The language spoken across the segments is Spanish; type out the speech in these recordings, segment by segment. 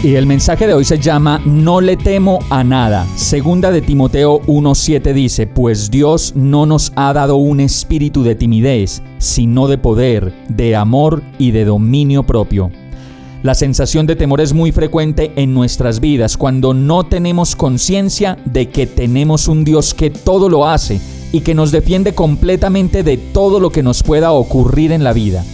Y el mensaje de hoy se llama No le temo a nada. Segunda de Timoteo 1.7 dice, Pues Dios no nos ha dado un espíritu de timidez, sino de poder, de amor y de dominio propio. La sensación de temor es muy frecuente en nuestras vidas cuando no tenemos conciencia de que tenemos un Dios que todo lo hace y que nos defiende completamente de todo lo que nos pueda ocurrir en la vida.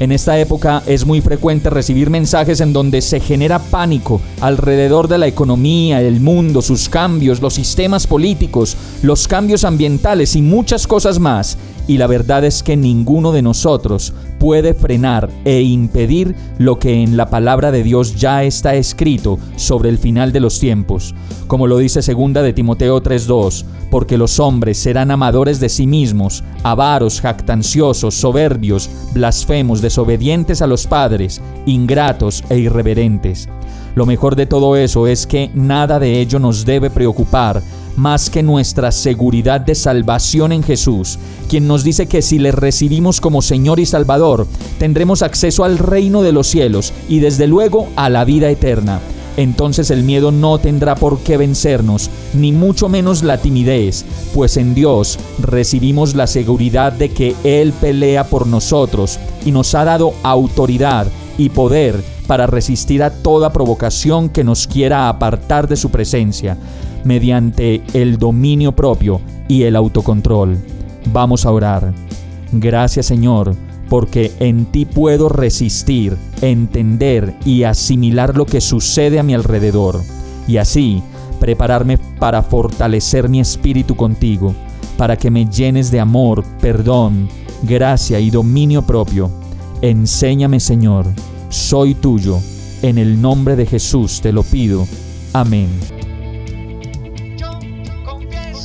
En esta época es muy frecuente recibir mensajes en donde se genera pánico alrededor de la economía, el mundo, sus cambios, los sistemas políticos, los cambios ambientales y muchas cosas más. Y la verdad es que ninguno de nosotros puede frenar e impedir lo que en la palabra de Dios ya está escrito sobre el final de los tiempos, como lo dice segunda de Timoteo 3:2, porque los hombres serán amadores de sí mismos, avaros, jactanciosos, soberbios, blasfemos, desobedientes a los padres, ingratos e irreverentes. Lo mejor de todo eso es que nada de ello nos debe preocupar, más que nuestra seguridad de salvación en Jesús, quien nos dice que si le recibimos como Señor y Salvador, tendremos acceso al reino de los cielos y desde luego a la vida eterna. Entonces el miedo no tendrá por qué vencernos, ni mucho menos la timidez, pues en Dios recibimos la seguridad de que Él pelea por nosotros y nos ha dado autoridad y poder para resistir a toda provocación que nos quiera apartar de su presencia mediante el dominio propio y el autocontrol. Vamos a orar. Gracias Señor, porque en ti puedo resistir, entender y asimilar lo que sucede a mi alrededor, y así prepararme para fortalecer mi espíritu contigo, para que me llenes de amor, perdón, gracia y dominio propio. Enséñame Señor, soy tuyo, en el nombre de Jesús te lo pido. Amén.